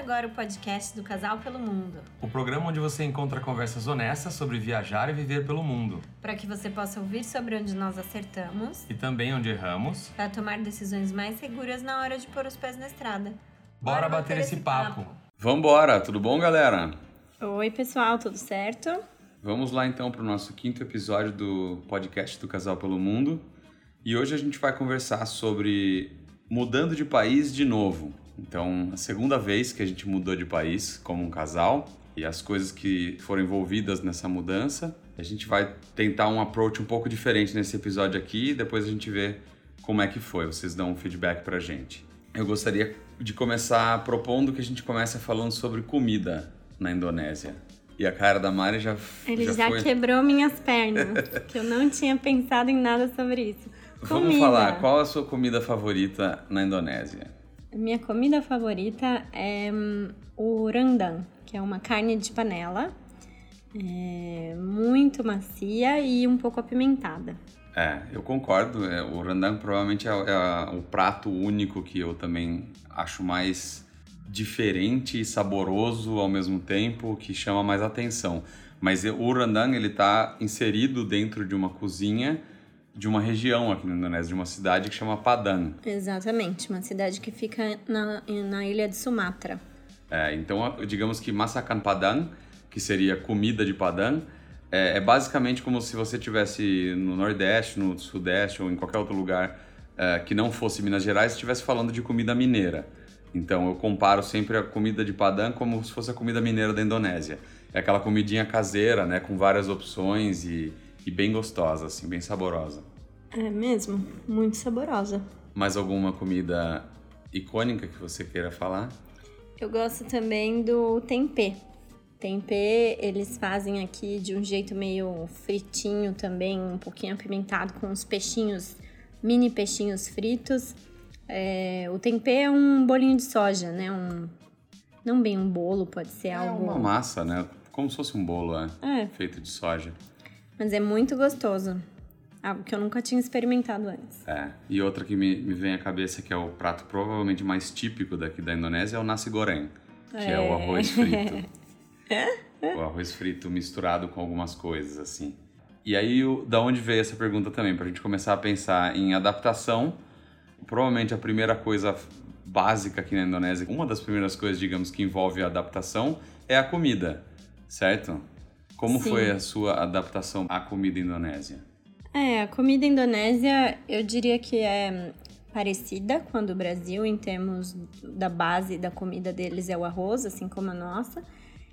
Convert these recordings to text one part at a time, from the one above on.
agora o podcast do Casal pelo Mundo, O programa onde você encontra conversas honestas sobre viajar e viver pelo mundo. para que você possa ouvir sobre onde nós acertamos, E também onde erramos. para tomar decisões mais seguras na hora de pôr os pés na estrada. Bora bater esse papo. Vambora, tudo bom, galera? Oi, pessoal, tudo certo? Vamos lá então para o nosso quinto episódio do podcast do Casal pelo Mundo. E hoje a gente vai conversar sobre mudando de país de novo. Então, a segunda vez que a gente mudou de país como um casal e as coisas que foram envolvidas nessa mudança. A gente vai tentar um approach um pouco diferente nesse episódio aqui e depois a gente vê como é que foi. Vocês dão um feedback pra gente. Eu gostaria de começar propondo que a gente comece falando sobre comida na Indonésia. E a cara da Mari já, Ele já, já foi... quebrou minhas pernas, que eu não tinha pensado em nada sobre isso. Vamos Comida. falar, qual a sua comida favorita na Indonésia? Minha comida favorita é hum, o rendang, que é uma carne de panela, é, muito macia e um pouco apimentada. É, eu concordo. é, o rendang provavelmente é, é o prato único que eu também acho mais diferente e saboroso ao mesmo tempo, que chama mais atenção. Mas o rendang ele está inserido dentro de uma cozinha de uma região aqui na Indonésia, de uma cidade que chama Padang. Exatamente, uma cidade que fica na, na ilha de Sumatra. É, então, digamos que Masakan Padang, que seria comida de Padang, é, é basicamente como se você tivesse no Nordeste, no Sudeste ou em qualquer outro lugar é, que não fosse Minas Gerais, estivesse falando de comida mineira. Então, eu comparo sempre a comida de Padang como se fosse a comida mineira da Indonésia. É aquela comidinha caseira, né, com várias opções e, e bem gostosa, assim, bem saborosa. É mesmo, muito saborosa. Mais alguma comida icônica que você queira falar? Eu gosto também do tempê. Tempê eles fazem aqui de um jeito meio fritinho também, um pouquinho apimentado com os peixinhos, mini peixinhos fritos. É, o tempê é um bolinho de soja, né? Um, não bem um bolo, pode ser É algo. uma massa, né? Como se fosse um bolo, é. É, Feito de soja. mas é muito gostoso. Algo que eu nunca tinha experimentado antes. É. E outra que me, me vem à cabeça, que é o prato provavelmente mais típico daqui da Indonésia, é o nasi goreng, que é, o arroz frito. o arroz frito misturado com algumas coisas, assim. E aí, o- da onde veio essa pergunta também? Pra gente começar a pensar em adaptação. Provavelmente a primeira coisa básica aqui na Indonésia, uma das primeiras coisas, digamos, que envolve a adaptação é a comida, certo? Como Sim. foi a sua adaptação à comida indonésia? É, a comida indonésia eu diria que é parecida com a do Brasil em termos da base da comida deles é o arroz, assim como a nossa.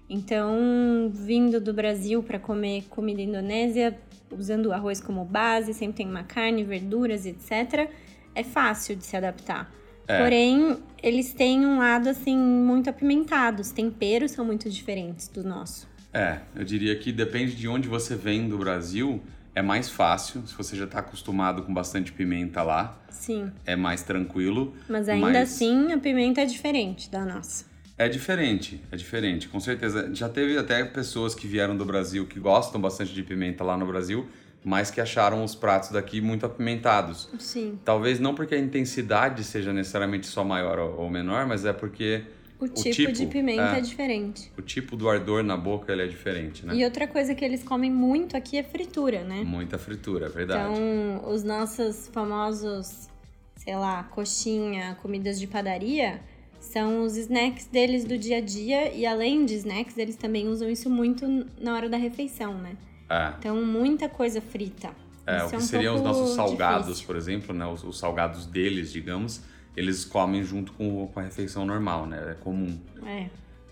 Então, vindo do Brasil para comer comida indonésia, usando o arroz como base, sempre tem uma carne, verduras, etc. É fácil de se adaptar. É. Porém, eles têm um lado assim muito apimentado. Os temperos são muito diferentes do nosso. É, eu diria que depende de onde você vem do Brasil, é mais fácil. Se você já está acostumado com bastante pimenta lá, Sim, é mais tranquilo. mas ainda Mas- assim a pimenta é diferente da nossa. É diferente, é diferente, com certeza. Já teve até pessoas que vieram do Brasil que gostam bastante de pimenta lá no Brasil, mas que acharam os pratos daqui muito apimentados. Sim. Talvez não porque a intensidade seja necessariamente só maior ou ou menor, mas é porque O tipo, de pimenta é. é. diferente. o tipo do ardor na boca ele é diferente, né? E outra coisa que eles comem muito aqui é fritura, né? Muita fritura, é verdade. Então, os nossos famosos, sei lá, coxinha, comidas de padaria, são os snacks deles do dia a dia. E além de snacks, eles também usam isso muito na hora da refeição, né? É. Então, muita coisa frita. É, Isso o que um seriam os nossos salgados, difícil. por exemplo, né? Os, os salgados deles, digamos, eles comem junto com, com a refeição normal, né? É comum. É.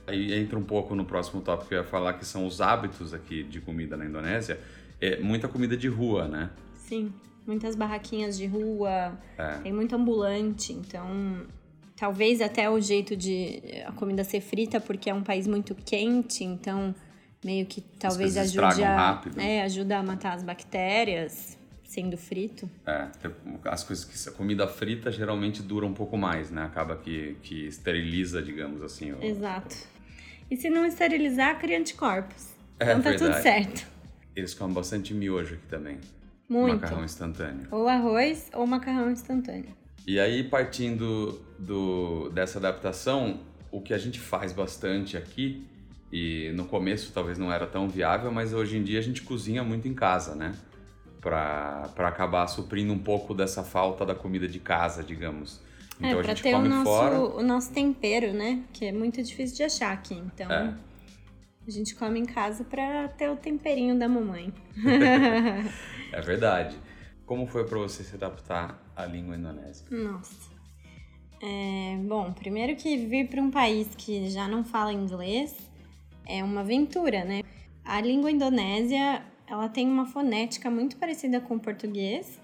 Aí entra um pouco no próximo tópico que eu ia falar, que são os hábitos aqui de comida na Indonésia. É muita comida de rua, né? Sim, muitas barraquinhas de rua, É. tem muito ambulante, então talvez até o jeito de a comida ser frita, porque é um país muito quente, então meio que talvez ajude a, rápido. é, ajuda a matar as bactérias sendo frito. É, as coisas que a comida frita geralmente dura um pouco mais, né? Acaba que, que esteriliza, digamos assim. o- Exato. E se não esterilizar, cria anticorpos. É então tá tudo verdade. certo. Eles comem bastante miojo aqui também. Muito. Macarrão instantâneo. Ou arroz ou macarrão instantâneo. E aí, partindo do, dessa adaptação, o que a gente faz bastante aqui, e no começo talvez não era tão viável, mas hoje em dia a gente cozinha muito em casa, né? Para acabar suprindo um pouco dessa falta da comida de casa, digamos. É, então é, a gente ter come o nosso, fora. o nosso tempero, né? Que é muito difícil de achar aqui. Então é. a gente come em casa para ter o temperinho da mamãe. é verdade. Como foi para você se adaptar à língua indonésia? Nossa. É, bom, primeiro que vir para um país que já não fala inglês é uma aventura, né? A língua indonésia, ela tem uma fonética muito parecida com o português,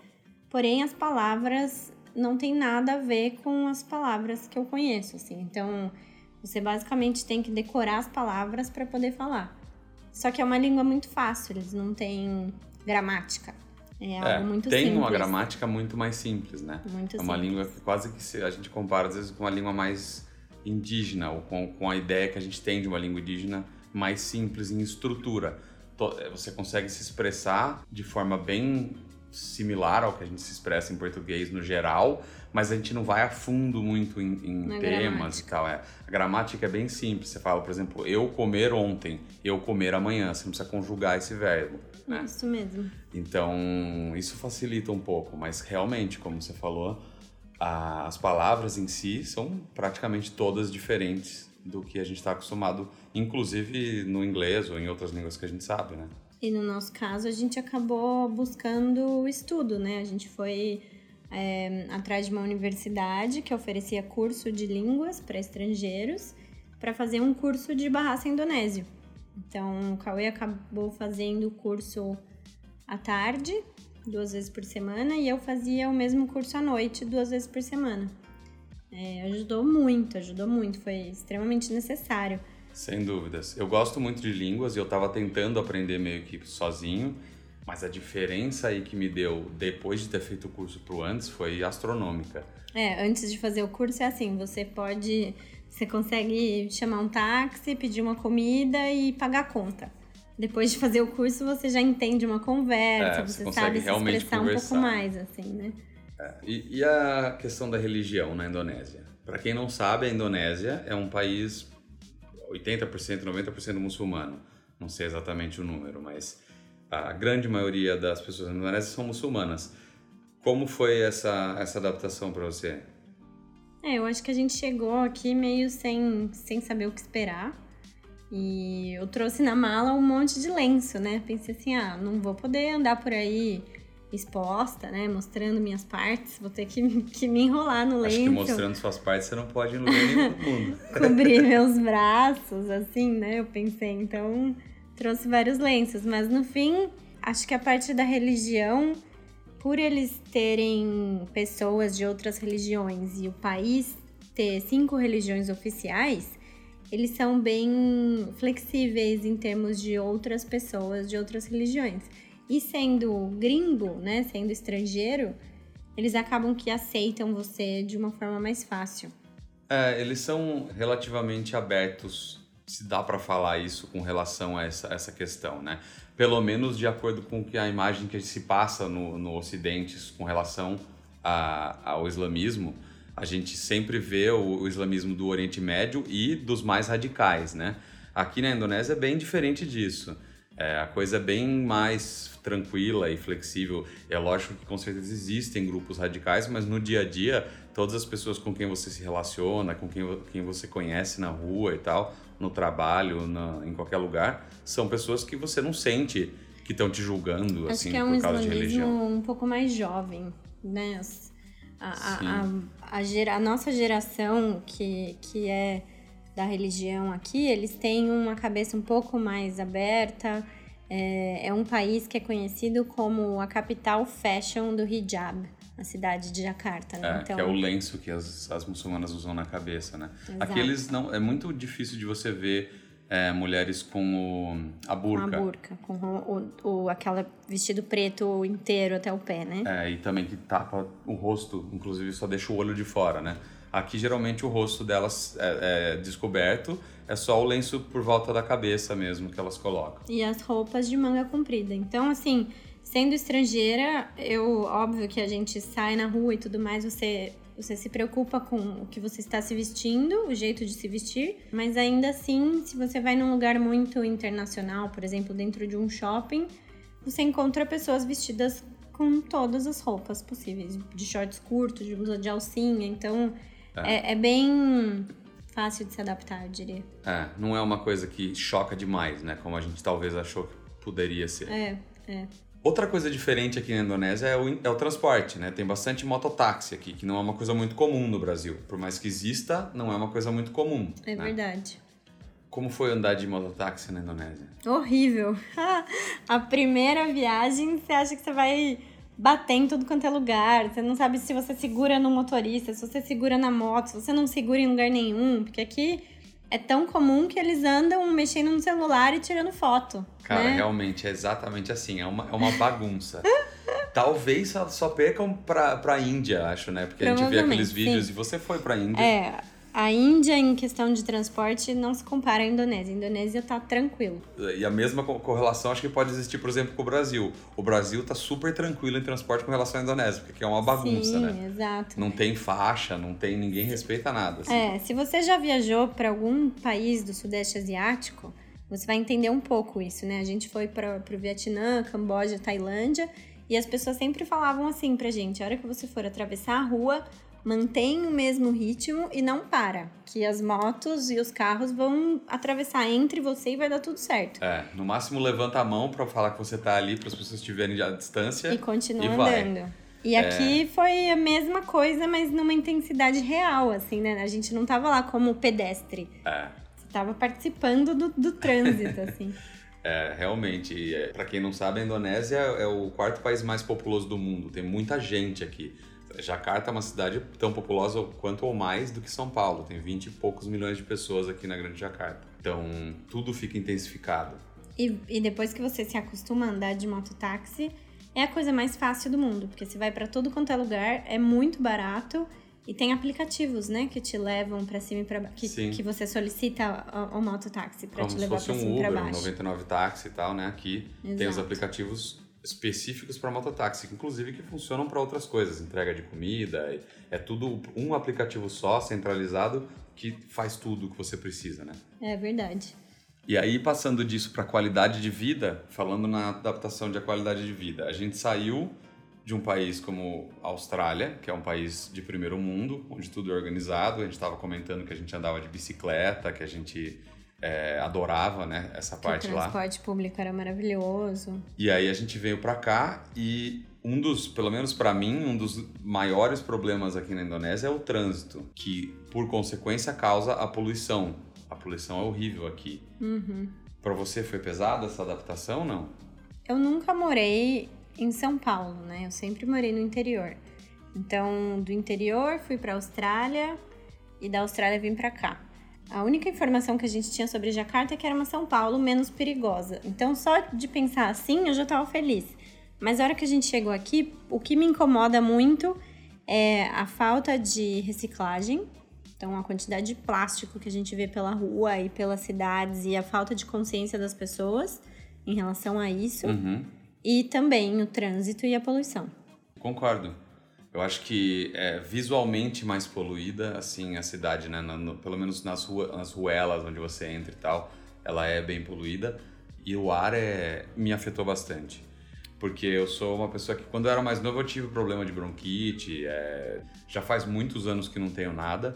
porém as palavras não tem nada a ver com as palavras que eu conheço, assim. Então, você basicamente tem que decorar as palavras para poder falar. Só que é uma língua muito fácil, eles não têm gramática. É, é algo muito tem simples. uma gramática muito mais simples, né? Muito é uma simples. língua que quase que a gente compara às vezes com uma língua mais indígena ou com, com a ideia que a gente tem de uma língua indígena mais simples em estrutura. É, você consegue se expressar de forma bem similar ao que a gente se expressa em português no geral, mas a gente não vai a fundo muito em, em temas gramática. e tal. É. A gramática é bem simples. Você fala, por exemplo, eu comer ontem, eu comer amanhã. Você não precisa conjugar esse verbo. Né? Isso mesmo. Então, isso facilita um pouco, mas realmente, como você falou, a, as palavras em si são praticamente todas diferentes do que a gente está acostumado, inclusive no inglês ou em outras línguas que a gente sabe, né? E no nosso caso, a gente acabou buscando estudo, né? A gente foi é, atrás de uma universidade que oferecia curso de línguas para estrangeiros para fazer um curso de barraça indonésio. Então, o Cauê acabou fazendo o curso à tarde, duas vezes por semana, e eu fazia o mesmo curso à noite, duas vezes por semana. É, ajudou muito, ajudou muito, foi extremamente necessário. Sem dúvidas. Eu gosto muito de línguas e eu estava tentando aprender meio que sozinho, mas a diferença aí que me deu depois de ter feito o curso pro antes foi astronômica. É, antes de fazer o curso é assim, você pode, você consegue chamar um táxi, pedir uma comida e pagar a conta. Depois de fazer o curso, você já entende uma conversa, é, você, você sabe se expressar conversar. um pouco mais, assim, né? É, e, e a questão da religião na Indonésia? Para quem não sabe, a Indonésia é um país 80%, 90% muçulmano. Não sei exatamente o número, mas a grande maioria das pessoas na Indonésia são muçulmanas. Como foi essa, essa adaptação para você? É, eu acho que a gente chegou aqui meio sem, sem saber o que esperar. E eu trouxe na mala um monte de lenço, né? Pensei assim, ah, não vou poder andar por aí exposta, né? Mostrando minhas partes, vou ter que, que me enrolar no lenço. Acho que mostrando suas partes você não pode ir no lugar nenhum. Cobrir meus braços, assim, né? Eu pensei, então trouxe vários lenços, mas no fim, acho que a parte da religião, por eles terem pessoas de outras religiões e o país ter cinco religiões oficiais, eles são bem flexíveis em termos de outras pessoas de outras religiões. E sendo gringo, né, sendo estrangeiro, eles acabam que aceitam você de uma forma mais fácil. É, eles são relativamente abertos, se dá para falar isso com relação a essa, essa questão, né? Pelo menos de acordo com que a imagem que se passa no, no Ocidente com relação a, ao islamismo, a gente sempre vê o, o islamismo do Oriente Médio e dos mais radicais, né? Aqui na Indonésia é bem diferente disso. É, a coisa é bem mais tranquila e flexível. É lógico que com certeza existem grupos radicais, mas no dia a dia, todas as pessoas com quem você se relaciona, com quem, quem você conhece na rua e tal, no trabalho, na, em qualquer lugar, são pessoas que você não sente que estão te julgando Acho assim que é um por causa de religião. um pouco mais jovem, né? A, a, a, a, gera, a nossa geração que, que é da religião aqui, eles têm uma cabeça um pouco mais aberta, é, é um país que é conhecido como a capital fashion do hijab na cidade de Jakarta, né? É, então... que é o lenço que as, as muçulmanas usam na cabeça, né? Exato. Aqui eles não... É muito difícil de você ver é, mulheres com o, a burca. Com a burca, com o, o, o aquele vestido preto inteiro até o pé, né? É, e também que tapa o rosto, inclusive só deixa o olho de fora, né? Aqui geralmente o rosto delas é, é descoberto, é só o lenço por volta da cabeça mesmo que elas colocam. E as roupas de manga comprida. Então, assim, sendo estrangeira, eu óbvio que a gente sai na rua e tudo mais, você você se preocupa com o que você está se vestindo, o jeito de se vestir, mas ainda assim, se você vai num lugar muito internacional, por exemplo, dentro de um shopping, você encontra pessoas vestidas com todas as roupas possíveis, de shorts curtos, de blusa de alcinha, então é, é, é bem fácil de se adaptar, eu diria. É, não é uma coisa que choca demais, né? Como a gente talvez achou que poderia ser. É, é. Outra coisa diferente aqui na Indonésia é o, é o transporte, né? Tem bastante mototáxi aqui, que não é uma coisa muito comum no Brasil. Por mais que exista, não é uma coisa muito comum. É né? verdade. Como foi andar de mototáxi na Indonésia? Horrível. A primeira viagem, você acha que você vai bater em tudo quanto é lugar. Você não sabe se você segura no motorista, se você segura na moto, se você não segura em lugar nenhum. Porque aqui é tão comum que eles andam mexendo no celular e tirando foto. Cara, né? realmente é exatamente assim. É uma, é uma bagunça. Talvez só, só percam pra, pra Índia, acho, né? Porque a gente vê aqueles vídeos sim. e você foi pra Índia. É, a Índia em questão de transporte não se compara à Indonésia. A Indonésia tá tranquilo. E a mesma co- correlação acho que pode existir, por exemplo, com o Brasil. O Brasil tá super tranquilo em transporte com relação à Indonésia, porque é uma bagunça, Sim, né? exato. Não tem faixa, não tem ninguém respeita nada. assim. É, se você já viajou para algum país do Sudeste Asiático, você vai entender um pouco isso, né? A gente foi para o Vietnã, Camboja, Tailândia, e as pessoas sempre falavam assim pra gente: a hora que você for atravessar a rua, mantém o mesmo ritmo e não para, que as motos e os carros vão atravessar entre você e vai dar tudo certo. É, no máximo levanta a mão pra falar que você tá ali, para as pessoas estiverem à distância. E continua E vai. andando. E aqui foi a mesma coisa, mas numa intensidade real, assim, né? A gente não tava lá como pedestre. É, Você tava participando do, do trânsito, assim. é realmente. É, para quem não sabe, a Indonésia é o quarto país mais populoso do mundo. Tem muita gente aqui. Jakarta é uma cidade tão populosa quanto ou mais do que São Paulo. Tem 20 e poucos milhões de pessoas aqui na Grande Jakarta. Então, tudo fica intensificado. E, e depois que você se acostuma a andar de mototáxi, é a coisa mais fácil do mundo, porque você vai pra todo quanto é lugar, é muito barato e tem aplicativos, né, que te levam pra cima e pra baixo, que, Sim. que você solicita o, o mototáxi pra Como te se levar fosse pra um cima e pra Uber, um baixo. 99 táxi e tal, né? Aqui tem os Exato. aplicativos específicos para mototáxi, inclusive que funcionam para outras coisas, entrega de comida, é tudo um aplicativo só, centralizado, que faz tudo o que você precisa, né? É verdade. E aí, passando disso para qualidade de vida, falando na adaptação de qualidade de vida, a gente saiu de um país como a Austrália, que é um país de primeiro mundo, onde tudo é organizado. A gente estava comentando que a gente andava de bicicleta, que a gente é, adorava, né, essa Que parte o lá. transporte público era maravilhoso. E aí a gente veio para cá e um dos, pelo menos para mim, um dos maiores problemas aqui na Indonésia é o trânsito, que por consequência causa a poluição. A poluição é horrível aqui. Uhum. Para você foi pesada essa adaptação, não? Eu nunca morei em São Paulo, né? Eu sempre morei no interior. Então, do interior fui pra Austrália e da Austrália vim pra cá. A única informação que a gente tinha sobre Jakarta é que era uma São Paulo menos perigosa. Então, só de pensar assim, eu já tava feliz. Mas a hora que a gente chegou aqui, o que me incomoda muito é a falta de reciclagem. Então, a quantidade de plástico que a gente vê pela rua e pelas cidades e a falta de consciência das pessoas em relação a isso. Uhum. E também o trânsito e a poluição. Concordo. Eu acho que é visualmente mais poluída, assim, a cidade, né? No- pelo menos nas, rua, nas ruelas onde você entra e tal, ela é bem poluída. E o ar é, me afetou bastante. Porque eu sou uma pessoa que, quando eu era mais novo, eu tive problema de bronquite. é, já faz muitos anos que não tenho nada,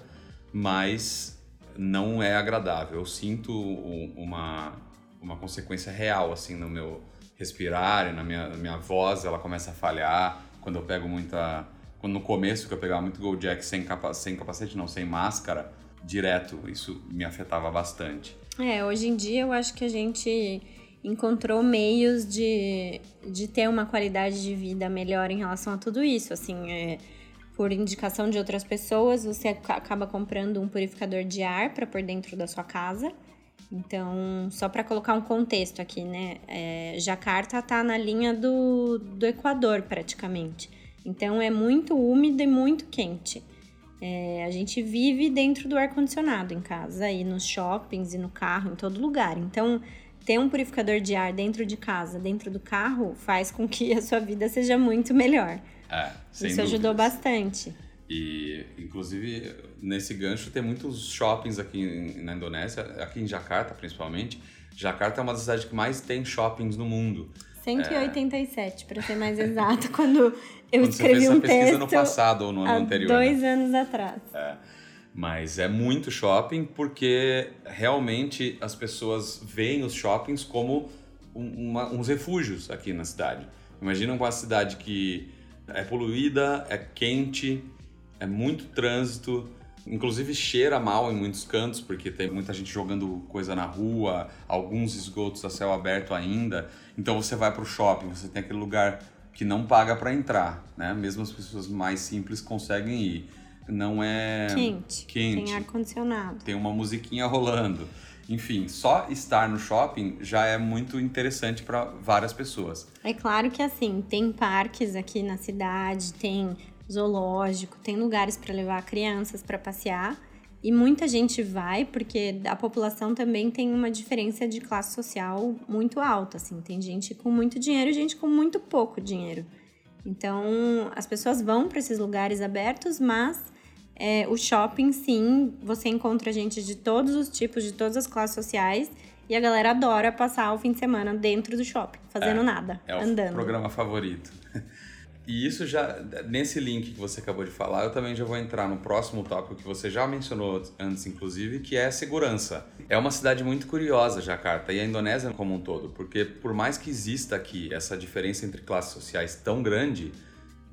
mas não é agradável. Eu sinto um- uma, uma consequência real, assim, no meu respirar, e na minha, na minha voz, ela começa a falhar. Quando eu pego muita... Quando no começo que eu pegava muito Gold Jack sem, capa, sem capacete, não, sem máscara, direto, isso me afetava bastante. É, hoje em dia eu acho que a gente encontrou meios de, de ter uma qualidade de vida melhor em relação a tudo isso. Assim, é, por indicação de outras pessoas, você aca- acaba comprando um purificador de ar para pôr dentro da sua casa. Então, só para colocar um contexto aqui, né? É, Jakarta tá na linha do, do Equador, praticamente. Então, é muito úmido e muito quente. É, a gente vive dentro do ar-condicionado em casa, e nos shoppings, e no carro, em todo lugar. Então, ter um purificador de ar dentro de casa, dentro do carro, faz com que a sua vida seja muito melhor. É, Isso ajudou dúvidas. bastante. E, inclusive, nesse gancho tem muitos shoppings aqui na Indonésia, aqui em Jakarta principalmente. Jakarta é uma das cidades que mais tem shoppings no mundo. 187, é... para ser mais exato, quando eu quando escrevi você fez um essa pesquisa texto no passado ou no ano anterior. dois né? anos atrás. É. Mas é muito shopping porque realmente as pessoas veem os shoppings como um, uma, uns refúgios aqui na cidade. Imagina uma cidade que é poluída, é quente, é muito trânsito, inclusive cheira mal em muitos cantos, porque tem muita gente jogando coisa na rua, alguns esgotos a céu aberto ainda. Então você vai para o shopping, você tem aquele lugar que não paga para entrar, né? Mesmo as pessoas mais simples conseguem ir. Não é Quente. quente. Tem ar-condicionado. Tem uma musiquinha rolando. Enfim, só estar no shopping já é muito interessante para várias pessoas. É claro que assim, tem parques aqui na cidade, tem zoológico, tem lugares para levar crianças para passear. E muita gente vai porque a população também tem uma diferença de classe social muito alta, assim. Tem gente com muito dinheiro e gente com muito pouco dinheiro. Então, as pessoas vão para esses lugares abertos, mas é, o shopping, sim, você encontra gente de todos os tipos, de todas as classes sociais. E a galera adora passar o fim de semana dentro do shopping, fazendo É, nada, É o andando. programa favorito. E isso já, nesse link que você acabou de falar, eu também já vou entrar no próximo tópico que você já mencionou antes, inclusive, que é segurança. É uma cidade muito curiosa, Jakarta, e a Indonésia como um todo, porque por mais que exista aqui essa diferença entre classes sociais tão grande,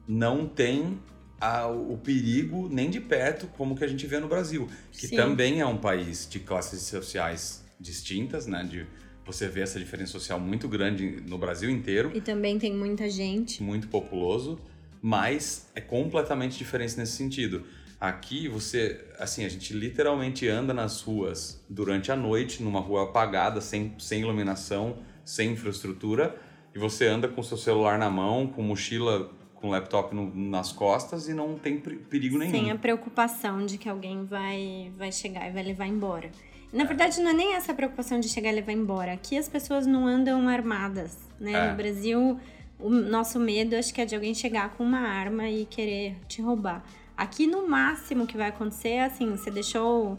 não tem a- o perigo nem de perto como que a gente vê no Brasil, que Sim. também é um país de classes sociais distintas, né? De você vê essa diferença social muito grande no Brasil inteiro E também tem muita gente. muito populoso, mas é completamente diferente nesse sentido. Aqui você, assim, a gente literalmente anda nas ruas durante a noite, numa rua apagada, sem, sem iluminação, sem infraestrutura, e você anda com seu celular na mão, com mochila, com laptop no- nas costas e não tem per- perigo nenhum. Sem a preocupação de que alguém vai, vai chegar e vai levar embora. Na verdade, não é nem essa preocupação de chegar e levar embora. Aqui as pessoas não andam armadas, né? É. No Brasil, o nosso medo acho que é de alguém chegar com uma arma e querer te roubar. Aqui, no máximo que vai acontecer é assim, você deixou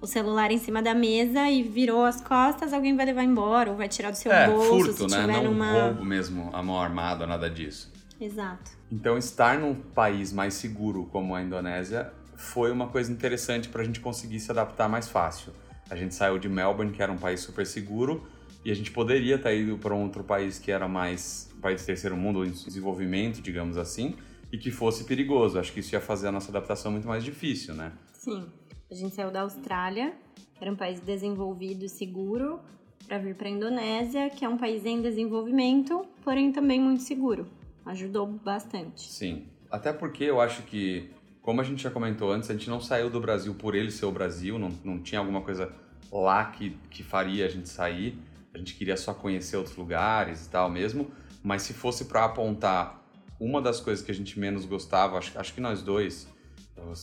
o celular em cima da mesa e virou as costas, alguém vai levar embora ou vai tirar do seu é, bolso furto, se né? tiver Não numa... roubo mesmo, a mão armada, nada disso. Exato. Então, estar num país mais seguro como a Indonésia foi uma coisa interessante para a gente conseguir se adaptar mais fácil. A gente saiu de Melbourne, que era um país super seguro, e a gente poderia ter ido para um outro país que era mais país de terceiro mundo, em desenvolvimento, digamos assim, e que fosse perigoso. Acho que isso ia fazer a nossa adaptação muito mais difícil, né? Sim. A gente saiu da Austrália, que era um país desenvolvido e seguro, para vir para a Indonésia, que é um país em desenvolvimento, porém também muito seguro. Ajudou bastante. Sim. Até porque eu acho que, como a gente já comentou antes, a gente não saiu do Brasil por ele ser o Brasil, não, não tinha alguma coisa lá que, que faria a gente sair. A gente queria só conhecer outros lugares e tal mesmo. Mas se fosse para apontar uma das coisas que a gente menos gostava, acho, acho que nós dois,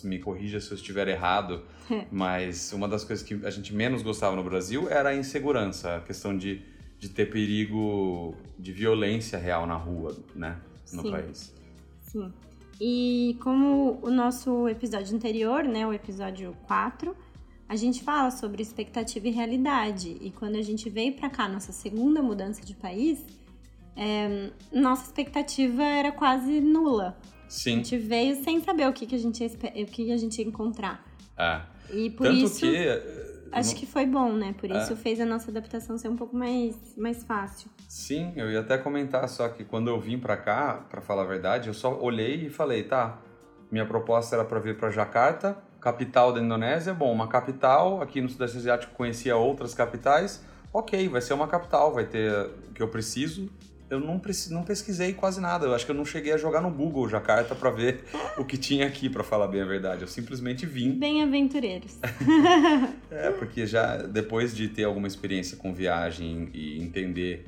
me corrija se eu estiver errado, mas uma das coisas que a gente menos gostava no Brasil era a insegurança, a questão de, de ter perigo de violência real na rua, né? No Sim. país. Sim. E como o nosso episódio anterior, né, o episódio 4, a gente fala sobre expectativa e realidade. E quando a gente veio para cá, nossa segunda mudança de país, é, nossa expectativa era quase nula. A Sim, gente veio sem saber o que, que, a, gente ia, o que a gente ia encontrar. é. E por Tanto isso, que. Acho não- que foi bom, né? Por É. isso fez a nossa adaptação ser um pouco mais, mais fácil. Sim, eu ia até comentar, só que quando eu vim pra cá, pra falar a verdade, eu só olhei e falei, tá, minha proposta era pra vir pra Jakarta, capital da Indonésia, bom, uma capital, aqui no Sudeste Asiático conhecia outras capitais, ok, vai ser uma capital, vai ter o que eu preciso. Eu não, não pesquisei quase nada, eu acho que eu não cheguei a jogar no Google Jakarta pra ver o que tinha aqui, pra falar bem a verdade. Eu simplesmente vim Bem aventureiros. É, porque já depois de ter alguma experiência com viagem e entender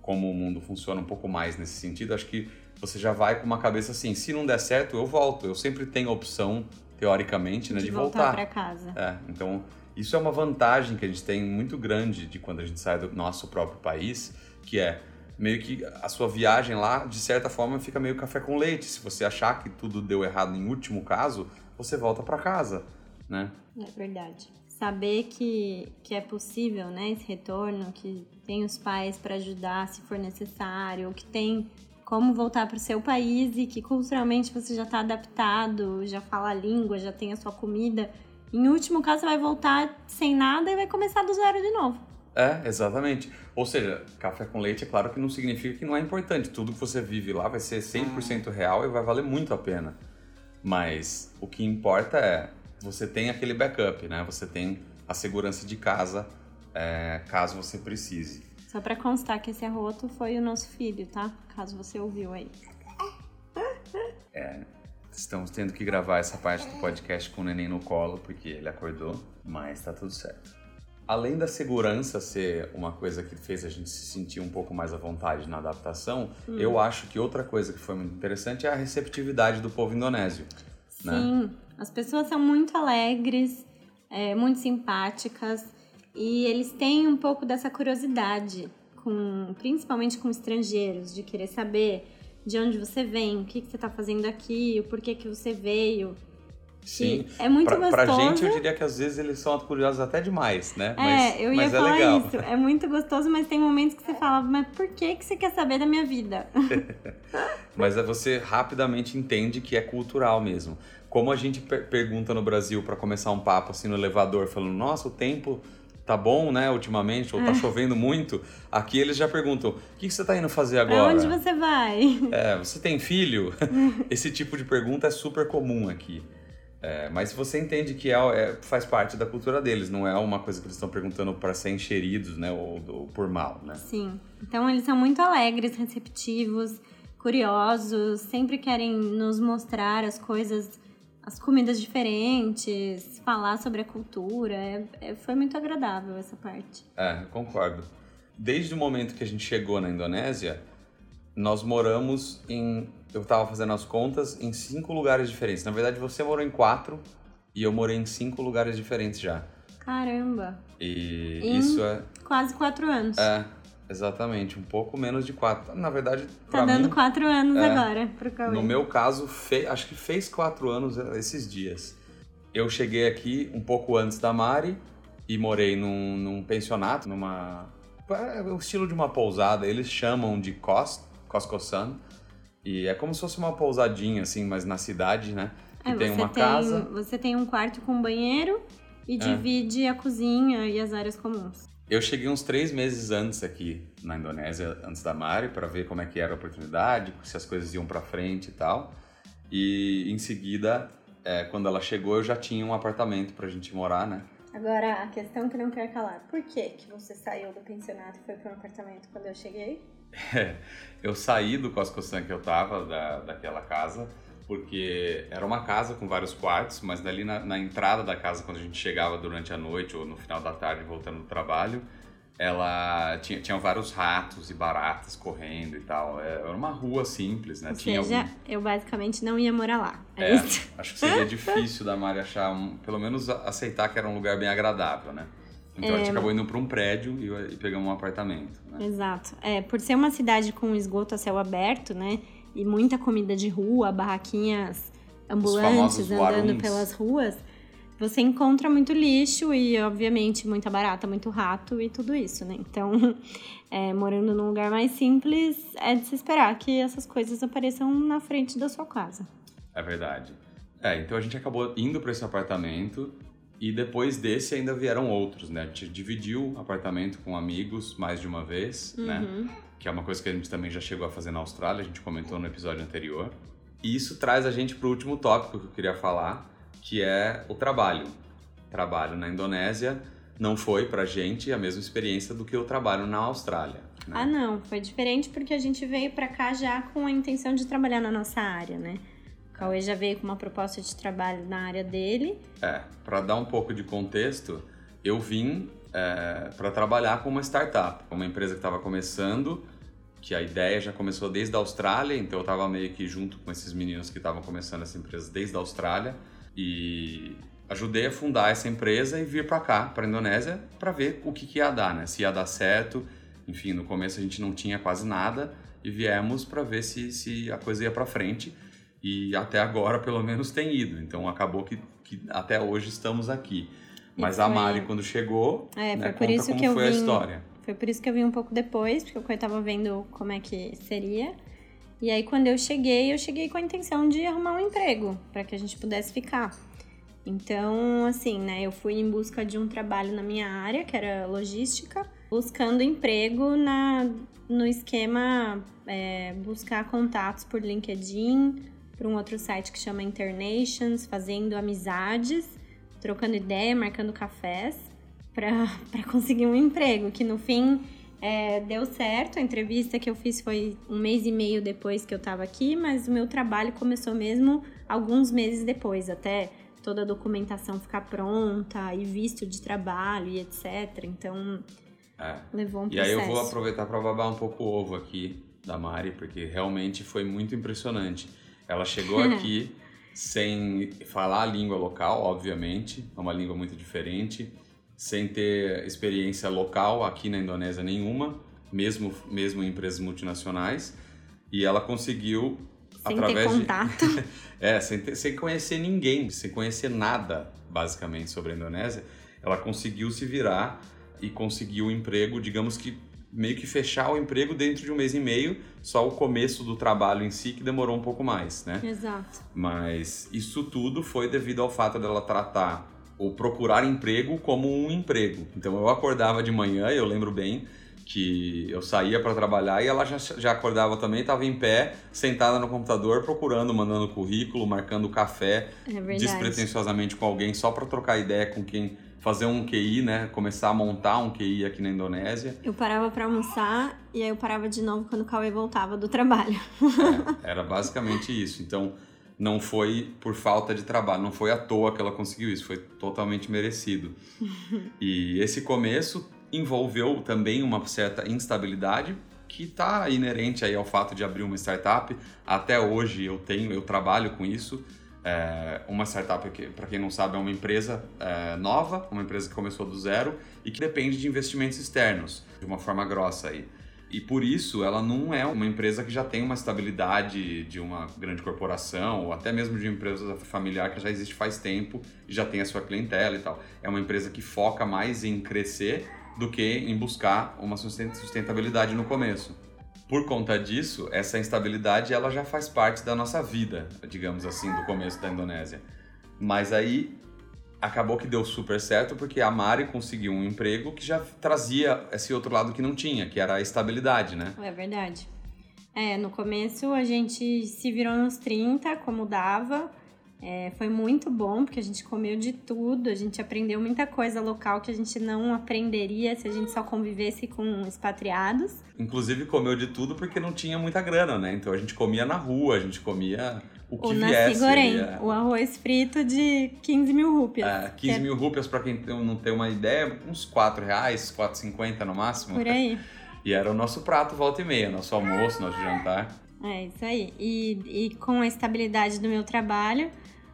como o mundo funciona um pouco mais nesse sentido, acho que você já vai com uma cabeça assim, se não der certo, eu volto. Eu sempre tenho a opção, teoricamente, né, de, de voltar voltar. para casa. É, então isso é uma vantagem que a gente tem muito grande de quando a gente sai do nosso próprio país, que é meio que a sua viagem lá, de certa forma, fica meio café com leite. Se você achar que tudo deu errado em último caso, você volta para casa, né? É verdade. Saber que, que é possível, né, esse retorno, que tem os pais para ajudar se for necessário, que tem como voltar para o seu país e que culturalmente você já está adaptado, já fala a língua, já tem a sua comida. Em último caso, você vai voltar sem nada e vai começar do zero de novo. É, exatamente. Ou seja, café com leite é claro que não significa que não é importante. Tudo que você vive lá vai ser 100% ah. real e vai valer muito a pena. Mas o que importa é você tem aquele backup, né? Você tem a segurança de casa é, caso você precise. Só para constar que esse arroto foi o nosso filho, tá? Caso você ouviu aí. É, estamos tendo que gravar essa parte do podcast com o neném no colo porque ele acordou, mas tá tudo certo. Além da segurança ser uma coisa que fez a gente se sentir um pouco mais à vontade na adaptação, hum. eu acho que outra coisa que foi muito interessante é a receptividade do povo indonésio. Né? Sim, né? as pessoas são muito alegres, é, muito simpáticas e eles têm um pouco dessa curiosidade, com, principalmente com estrangeiros, de querer saber de onde você vem, o que, que você está fazendo aqui, o porquê que você veio. Sim. é muito pra, gostoso. Pra gente, eu diria que às vezes eles são curiosos até demais, né? É, mas, eu ia mas é falar é legal. isso. É muito gostoso, mas tem momentos que você fala, mas por que, que você quer saber da minha vida? mas é você rapidamente entende que é cultural mesmo. Como a gente per pergunta no Brasil para começar um papo assim no elevador, falando, nossa, o tempo tá bom, né, ultimamente, ou tá é. chovendo muito, aqui eles já perguntam: o que, que você tá indo fazer agora? Pra onde você vai? É, você tem filho? Esse tipo de pergunta é super comum aqui. É, mas você entende que é, é, faz parte da cultura deles, não é uma coisa que eles estão perguntando para ser encheridos, né, ou, ou, por mal, né? Sim. Então eles são muito alegres, receptivos, curiosos, sempre querem nos mostrar as coisas, as comidas diferentes, falar sobre a cultura. É, é, foi muito agradável essa parte. É, concordo. Desde o momento que a gente chegou na Indonésia, nós moramos em eu tava fazendo as contas em cinco lugares diferentes. Na verdade, você morou em quatro e eu morei em cinco lugares diferentes já. Caramba! E em isso é. Quase quatro anos. É, exatamente. Um pouco menos de quatro. Na verdade. Tá dando mim, quatro anos é, agora pro Cauê. No meu caso, fe... acho que fez quatro anos esses dias. Eu cheguei aqui um pouco antes da Mari e morei num, num pensionato, numa. É o estilo de uma pousada. Eles chamam de Cos, Coscosan e é como se fosse uma pousadinha, assim, mas na cidade, né? Que é, tem uma tem, casa. Você tem um quarto com banheiro e é. divide a cozinha e as áreas comuns. Eu cheguei uns três meses antes aqui na Indonésia, antes da Mari, para ver como é que era a oportunidade, se as coisas iam para frente e tal. E em seguida, é, quando ela chegou, eu já tinha um apartamento pra gente morar, né? Agora, a questão que não quer calar. Por que que você saiu do pensionato e foi para um apartamento quando eu cheguei? É, eu saí do Coscosan que eu tava, da, daquela casa, porque era uma casa com vários quartos, mas dali na, na, entrada da casa, quando a gente chegava durante a noite ou no final da tarde voltando do trabalho, ela tinha, tinha vários ratos e baratas correndo e tal. É, era uma rua simples, né? Ou tinha seja, algum... eu basicamente não ia morar lá. É, é acho que seria difícil da Mari achar, um, pelo menos aceitar que era um lugar bem agradável, né? Então é... a gente é. acabou indo para um prédio e, e, pegamos um apartamento. Né? Exato. É, por ser uma cidade com esgoto a céu aberto, né? E muita comida de rua, barraquinhas ambulantes andando pelas ruas, você encontra muito lixo e, obviamente, muita barata, muito rato e tudo isso, né? Então, é, morando num lugar mais simples, é de se esperar que essas coisas apareçam na frente da sua casa. É verdade. É, então a gente acabou indo para esse apartamento e depois desse ainda vieram outros, né? A gente dividiu apartamento com amigos mais de uma vez, né? uhum. né? Que é uma coisa que a gente também já chegou a fazer na Austrália, a gente comentou no episódio anterior. E isso traz a gente para o último tópico que eu queria falar, que é o trabalho. Trabalho na Indonésia não foi pra gente a mesma experiência do que o trabalho na Austrália. Né? Ah, não, foi diferente porque a gente veio para cá já com a intenção de trabalhar na nossa área, né? Cauê já veio com uma proposta de trabalho na área dele. É, para dar um pouco de contexto, eu vim é, para trabalhar com uma startup, uma empresa que estava começando, que a ideia já começou desde a Austrália, então eu estava meio que junto com esses meninos que estavam começando essa empresa desde a Austrália e ajudei a fundar essa empresa e vir para cá, para a Indonésia, para ver o que, que ia dar, né? Se ia dar certo, enfim, no começo a gente não tinha quase nada e viemos para ver se, se a coisa ia para frente e até agora pelo menos tem ido. Então acabou que, que até hoje estamos aqui. Mas foi... a Mari quando chegou, é, né, foi por isso que eu foi vim... a história. Foi por isso que eu vim um pouco depois, porque eu estava vendo como é que seria. E aí quando eu cheguei, eu cheguei com a intenção de arrumar um emprego para que a gente pudesse ficar. Então, assim, né, eu fui em busca de um trabalho na minha área, que era logística, buscando emprego na, no esquema é, buscar contatos por LinkedIn, por um outro site que chama Internations, fazendo amizades, trocando ideia, marcando cafés, para conseguir um emprego, que no fim é, deu certo. A entrevista que eu fiz foi um mês e meio depois que eu estava aqui, mas o meu trabalho começou mesmo alguns meses depois, até toda a documentação ficar pronta e visto de trabalho e etc. Então, é. levou um e processo. E aí eu vou aproveitar para babar um pouco o ovo aqui da Mari, porque realmente foi muito impressionante. Ela chegou aqui sem falar a língua local, obviamente, é uma língua muito diferente, sem ter experiência local aqui na Indonésia nenhuma, mesmo mesmo em empresas multinacionais, e ela conseguiu sem através ter contato. De... é, sem, ter, sem conhecer ninguém, sem conhecer nada, basicamente, sobre a Indonésia, ela conseguiu se virar e conseguiu um emprego, digamos que meio que fechar o emprego dentro de um mês e meio, só o começo do trabalho em si que demorou um pouco mais, né? Exato. Mas isso tudo foi devido ao fato dela tratar ou procurar emprego como um emprego. Então eu acordava de manhã, eu lembro bem, que eu saía para trabalhar e ela já, já acordava também, estava em pé, sentada no computador, procurando, mandando currículo, marcando café, é despretensiosamente com alguém, só para trocar ideia com quem fazer um QI, né? Começar a montar um QI aqui na Indonésia. Eu parava para almoçar e aí eu parava de novo quando o Cauê voltava do trabalho. é, era basicamente isso. Então, não foi por falta de trabalho, não foi à toa que ela conseguiu isso, foi totalmente merecido. e esse começo envolveu também uma certa instabilidade que está inerente aí ao fato de abrir uma startup. Até hoje eu tenho, eu trabalho com isso. É, uma startup, que, para quem não sabe, é uma empresa é, nova, uma empresa que começou do zero e que depende de investimentos externos, de uma forma grossa aí. E por isso ela não é uma empresa que já tem uma estabilidade de uma grande corporação ou até mesmo de uma empresa familiar que já existe faz tempo e já tem a sua clientela e tal. É uma empresa que foca mais em crescer do que em buscar uma sustentabilidade no começo. Por conta disso, essa instabilidade ela já faz parte da nossa vida, digamos assim, do começo da Indonésia. Mas aí acabou que deu super certo porque a Mari conseguiu um emprego que já trazia esse outro lado que não tinha, que era a estabilidade, né? É verdade. É, no começo a gente se virou nos 30, como dava, é, foi muito bom, porque a gente comeu de tudo, a gente aprendeu muita coisa local que a gente não aprenderia se a gente só convivesse com expatriados. Inclusive comeu de tudo porque não tinha muita grana, né? Então a gente comia na rua, a gente comia o que o viesse. Goreng, é... o arroz frito de 15 mil rúpias. É, 15 é... mil rúpias, para quem não tem uma ideia, uns 4 reais, 4,50 no máximo. Por aí. E era o nosso prato volta e meia, nosso almoço, nosso jantar. É, isso aí. E, e com a estabilidade do meu trabalho,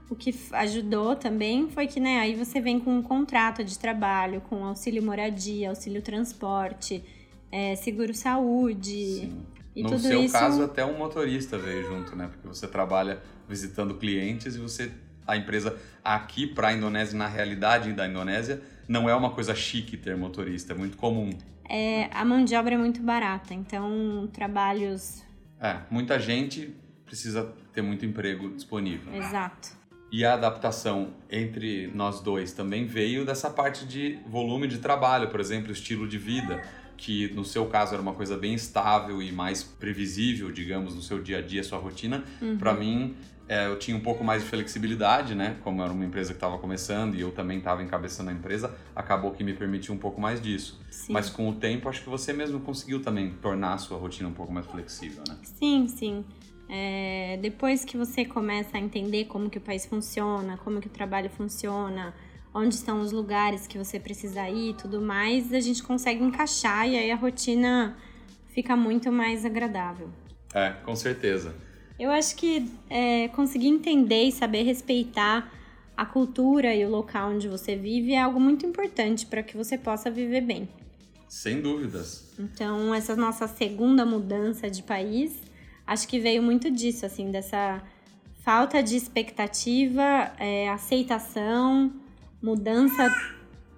o que ajudou também foi que, né, aí você vem com um contrato de trabalho, com auxílio moradia, auxílio transporte, é, seguro saúde. Sim. E no tudo seu isso... caso, até um motorista veio junto, né? Porque você trabalha visitando clientes e você a empresa aqui para a Indonésia, na realidade da Indonésia, não é uma coisa chique ter motorista, é muito comum. É, a mão de obra é muito barata, então trabalhos. É, muita gente precisa ter muito emprego disponível. Exato. E a adaptação entre nós dois também veio dessa parte de volume de trabalho, por exemplo, estilo de vida, que no seu caso era uma coisa bem estável e mais previsível, digamos, no seu dia a dia, sua rotina. Uhum. Para mim, é, eu tinha um pouco mais de flexibilidade, né? Como era uma empresa que estava começando e eu também estava encabeçando a empresa, acabou que me permitiu um pouco mais disso. Sim. Mas com o tempo, acho que você mesmo conseguiu também tornar a sua rotina um pouco mais flexível, né? Sim, sim. É, depois que você começa a entender como que o país funciona, como que o trabalho funciona, onde estão os lugares que você precisa ir e tudo mais, a gente consegue encaixar e aí a rotina fica muito mais agradável. É, com certeza. Eu acho que é, conseguir entender e saber respeitar a cultura e o local onde você vive é algo muito importante para que você possa viver bem. Sem dúvidas. Então, essa nossa segunda mudança de país, acho que veio muito disso, assim, dessa falta de expectativa, é, aceitação, mudança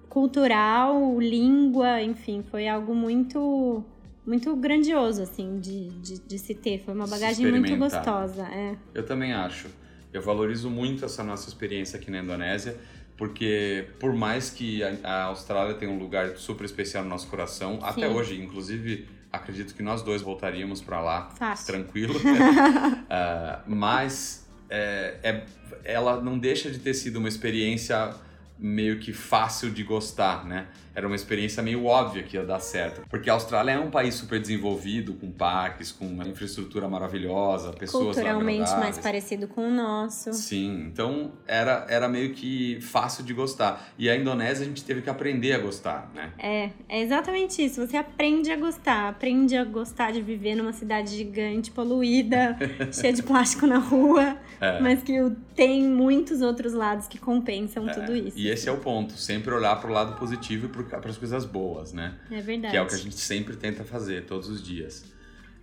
cultural, língua, enfim, foi algo muito muito grandioso, assim, de, de, de se ter. Foi uma bagagem muito gostosa. É. Eu também acho. Eu valorizo muito essa nossa experiência aqui na Indonésia, porque por mais que a, Austrália tenha um lugar super especial no nosso coração, Sim. até hoje, inclusive, acredito que nós dois voltaríamos para lá Fácil. tranquilo. uh, mas é, é, ela não deixa de ter sido uma experiência meio que fácil de gostar, né? Era uma experiência meio óbvia que ia dar certo. Porque a Austrália é um país super desenvolvido, com parques, com uma infraestrutura maravilhosa, pessoas Culturalmente mais parecido com o nosso. Sim, então era, era meio que fácil de gostar. E a Indonésia a gente teve que aprender a gostar, né? É, é exatamente isso. Você aprende a gostar, aprende a gostar de viver numa cidade gigante, poluída, cheia de plástico na rua, é. mas que tem muitos outros lados que compensam é. tudo isso. E esse é o ponto, sempre olhar para o lado positivo e para as coisas boas, né? É verdade. Que é o que a gente sempre tenta fazer todos os dias.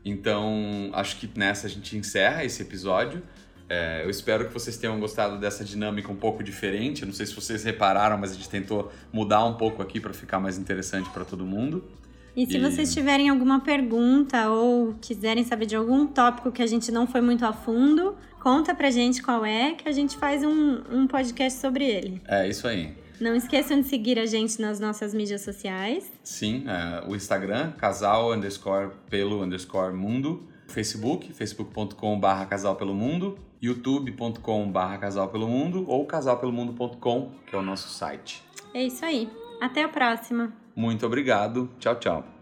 Então, acho que nessa a gente encerra esse episódio. É, eu espero que vocês tenham gostado dessa dinâmica um pouco diferente. não sei se vocês repararam, mas a gente tentou mudar um pouco aqui para ficar mais interessante para todo mundo. E se e... vocês tiverem alguma pergunta ou quiserem saber de algum tópico que a gente não foi muito a fundo, conta pra gente qual é, que a gente faz um, um podcast sobre ele. É, isso aí. Não esqueçam de seguir a gente nas nossas mídias sociais. Sim, é, o Instagram, casal underscore pelo underscore mundo. Facebook, facebook.com barra casal pelo mundo. youtube.com barra casal pelo mundo ou casalpelomundo.com, que é o nosso site. É isso aí. Até a próxima. Muito obrigado. Tchau, tchau.